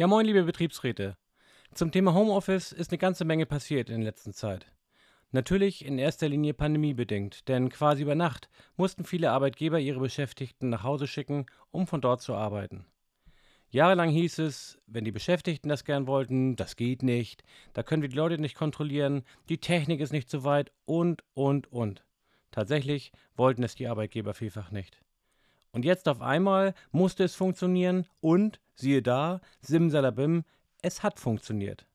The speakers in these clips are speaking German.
Ja, moin, liebe Betriebsräte. Zum Thema Homeoffice ist eine ganze Menge passiert in der letzten Zeit. Natürlich in erster Linie pandemiebedingt, denn quasi über Nacht mussten viele Arbeitgeber ihre Beschäftigten nach Hause schicken, um von dort zu arbeiten. Jahrelang hieß es, wenn die Beschäftigten das gern wollten, das geht nicht, da können wir die Leute nicht kontrollieren, die Technik ist nicht so weit und, und, und. Tatsächlich wollten es die Arbeitgeber vielfach nicht. Und jetzt auf einmal musste es funktionieren und, siehe da, simsalabim, es hat funktioniert.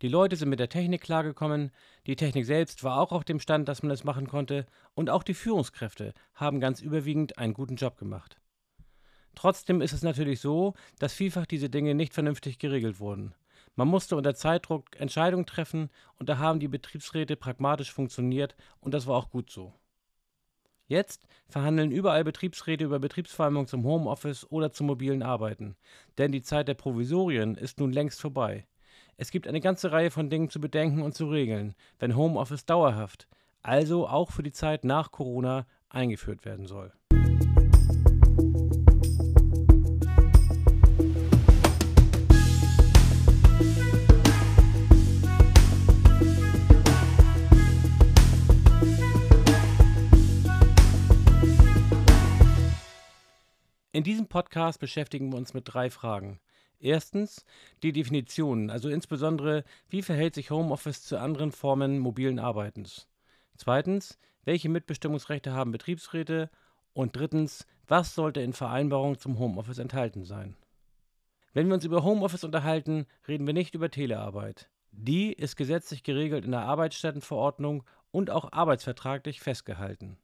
Die Leute sind mit der Technik klargekommen, die Technik selbst war auch auf dem Stand, dass man es machen konnte, und auch die Führungskräfte haben ganz überwiegend einen guten Job gemacht. Trotzdem ist es natürlich so, dass vielfach diese Dinge nicht vernünftig geregelt wurden. Man musste unter Zeitdruck Entscheidungen treffen und da haben die Betriebsräte pragmatisch funktioniert und das war auch gut so. Jetzt verhandeln überall Betriebsräte über Betriebsvereinbarungen zum Homeoffice oder zum mobilen Arbeiten. Denn die Zeit der Provisorien ist nun längst vorbei. Es gibt eine ganze Reihe von Dingen zu bedenken und zu regeln, wenn Homeoffice dauerhaft, also auch für die Zeit nach Corona, eingeführt werden soll. In diesem Podcast beschäftigen wir uns mit drei Fragen. Erstens die Definitionen, also insbesondere, wie verhält sich Homeoffice zu anderen Formen mobilen Arbeitens. Zweitens, welche Mitbestimmungsrechte haben Betriebsräte? Und drittens, was sollte in Vereinbarungen zum Homeoffice enthalten sein? Wenn wir uns über Homeoffice unterhalten, reden wir nicht über Telearbeit. Die ist gesetzlich geregelt in der Arbeitsstättenverordnung und auch arbeitsvertraglich festgehalten.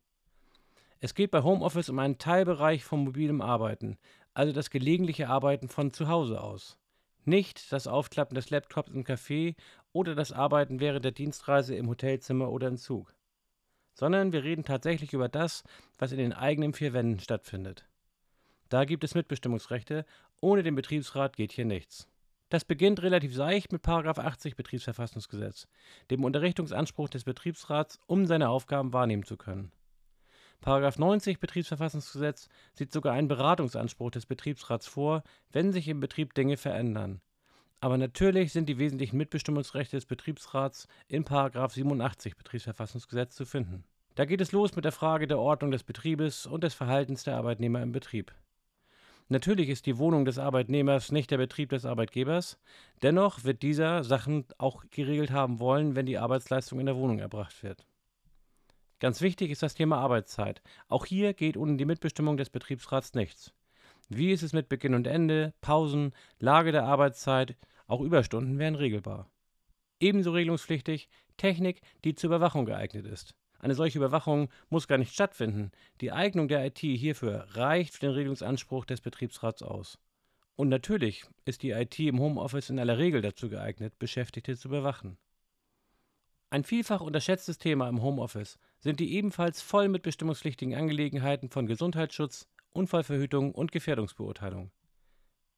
Es geht bei Homeoffice um einen Teilbereich von mobilem Arbeiten, also das gelegentliche Arbeiten von zu Hause aus. Nicht das Aufklappen des Laptops im Café oder das Arbeiten während der Dienstreise im Hotelzimmer oder im Zug. Sondern wir reden tatsächlich über das, was in den eigenen vier Wänden stattfindet. Da gibt es Mitbestimmungsrechte, ohne den Betriebsrat geht hier nichts. Das beginnt relativ seicht mit 80 Betriebsverfassungsgesetz, dem Unterrichtungsanspruch des Betriebsrats, um seine Aufgaben wahrnehmen zu können. Paragraph 90 Betriebsverfassungsgesetz sieht sogar einen Beratungsanspruch des Betriebsrats vor, wenn sich im Betrieb Dinge verändern. Aber natürlich sind die wesentlichen Mitbestimmungsrechte des Betriebsrats in Paragraph 87 Betriebsverfassungsgesetz zu finden. Da geht es los mit der Frage der Ordnung des Betriebes und des Verhaltens der Arbeitnehmer im Betrieb. Natürlich ist die Wohnung des Arbeitnehmers nicht der Betrieb des Arbeitgebers, dennoch wird dieser Sachen auch geregelt haben wollen, wenn die Arbeitsleistung in der Wohnung erbracht wird. Ganz wichtig ist das Thema Arbeitszeit. Auch hier geht ohne die Mitbestimmung des Betriebsrats nichts. Wie ist es mit Beginn und Ende, Pausen, Lage der Arbeitszeit, auch Überstunden wären regelbar. Ebenso regelungspflichtig Technik, die zur Überwachung geeignet ist. Eine solche Überwachung muss gar nicht stattfinden. Die Eignung der IT hierfür reicht für den Regelungsanspruch des Betriebsrats aus. Und natürlich ist die IT im Homeoffice in aller Regel dazu geeignet, Beschäftigte zu überwachen. Ein vielfach unterschätztes Thema im Homeoffice sind die ebenfalls voll mit bestimmungspflichtigen Angelegenheiten von Gesundheitsschutz, Unfallverhütung und Gefährdungsbeurteilung.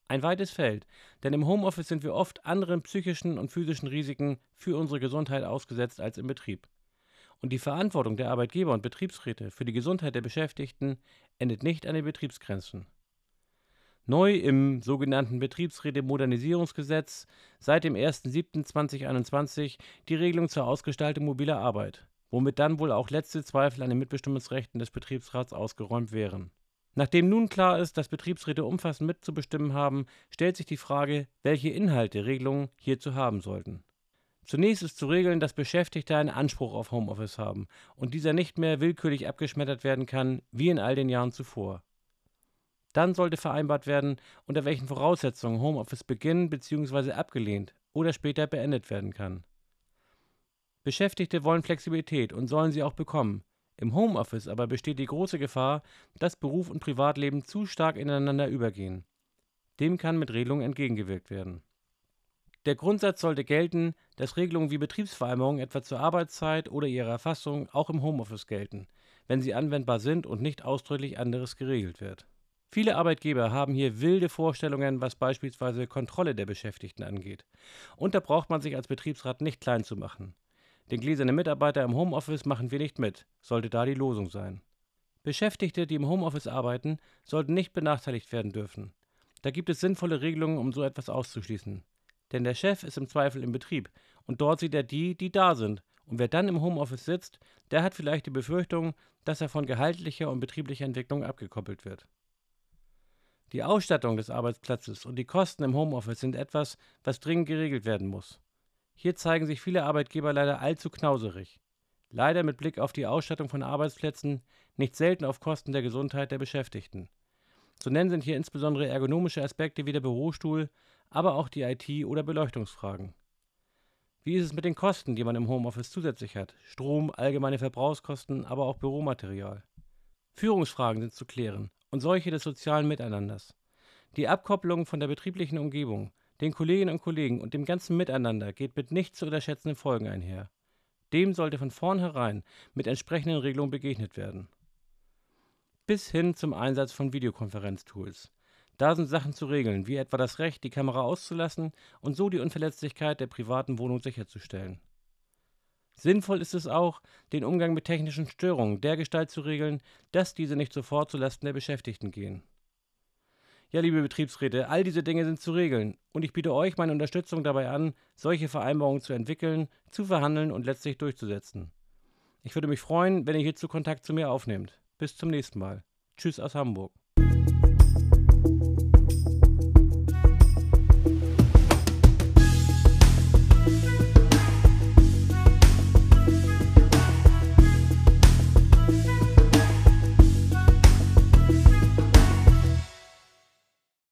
Ein weites Feld, denn im Homeoffice sind wir oft anderen psychischen und physischen Risiken für unsere Gesundheit ausgesetzt als im Betrieb. Und die Verantwortung der Arbeitgeber und Betriebsräte für die Gesundheit der Beschäftigten endet nicht an den Betriebsgrenzen. Neu im sogenannten Betriebsräte-Modernisierungsgesetz seit dem 01.07.2021 die Regelung zur Ausgestaltung mobiler Arbeit, womit dann wohl auch letzte Zweifel an den Mitbestimmungsrechten des Betriebsrats ausgeräumt wären. Nachdem nun klar ist, dass Betriebsräte umfassend mitzubestimmen haben, stellt sich die Frage, welche Inhalte Regelungen hierzu haben sollten. Zunächst ist zu regeln, dass Beschäftigte einen Anspruch auf Homeoffice haben und dieser nicht mehr willkürlich abgeschmettert werden kann, wie in all den Jahren zuvor. Dann sollte vereinbart werden, unter welchen Voraussetzungen Homeoffice beginnen bzw. abgelehnt oder später beendet werden kann. Beschäftigte wollen Flexibilität und sollen sie auch bekommen. Im Homeoffice aber besteht die große Gefahr, dass Beruf und Privatleben zu stark ineinander übergehen. Dem kann mit Regelungen entgegengewirkt werden. Der Grundsatz sollte gelten, dass Regelungen wie Betriebsvereinbarungen etwa zur Arbeitszeit oder ihrer Erfassung auch im Homeoffice gelten, wenn sie anwendbar sind und nicht ausdrücklich anderes geregelt wird. Viele Arbeitgeber haben hier wilde Vorstellungen, was beispielsweise Kontrolle der Beschäftigten angeht. Und da braucht man sich als Betriebsrat nicht klein zu machen. Den gläsernen Mitarbeiter im Homeoffice machen wir nicht mit, sollte da die Losung sein. Beschäftigte, die im Homeoffice arbeiten, sollten nicht benachteiligt werden dürfen. Da gibt es sinnvolle Regelungen, um so etwas auszuschließen. Denn der Chef ist im Zweifel im Betrieb und dort sieht er die, die da sind. Und wer dann im Homeoffice sitzt, der hat vielleicht die Befürchtung, dass er von gehaltlicher und betrieblicher Entwicklung abgekoppelt wird. Die Ausstattung des Arbeitsplatzes und die Kosten im Homeoffice sind etwas, was dringend geregelt werden muss. Hier zeigen sich viele Arbeitgeber leider allzu knauserig. Leider mit Blick auf die Ausstattung von Arbeitsplätzen, nicht selten auf Kosten der Gesundheit der Beschäftigten. Zu nennen sind hier insbesondere ergonomische Aspekte wie der Bürostuhl, aber auch die IT- oder Beleuchtungsfragen. Wie ist es mit den Kosten, die man im Homeoffice zusätzlich hat? Strom, allgemeine Verbrauchskosten, aber auch Büromaterial. Führungsfragen sind zu klären und solche des sozialen Miteinanders. Die Abkopplung von der betrieblichen Umgebung, den Kolleginnen und Kollegen und dem ganzen Miteinander geht mit nicht zu unterschätzenden Folgen einher. Dem sollte von vornherein mit entsprechenden Regelungen begegnet werden. Bis hin zum Einsatz von Videokonferenztools. Da sind Sachen zu regeln, wie etwa das Recht, die Kamera auszulassen und so die Unverletzlichkeit der privaten Wohnung sicherzustellen. Sinnvoll ist es auch, den Umgang mit technischen Störungen dergestalt zu regeln, dass diese nicht sofort zulasten der Beschäftigten gehen. Ja, liebe Betriebsräte, all diese Dinge sind zu regeln und ich biete euch meine Unterstützung dabei an, solche Vereinbarungen zu entwickeln, zu verhandeln und letztlich durchzusetzen. Ich würde mich freuen, wenn ihr hierzu Kontakt zu mir aufnehmt. Bis zum nächsten Mal. Tschüss aus Hamburg.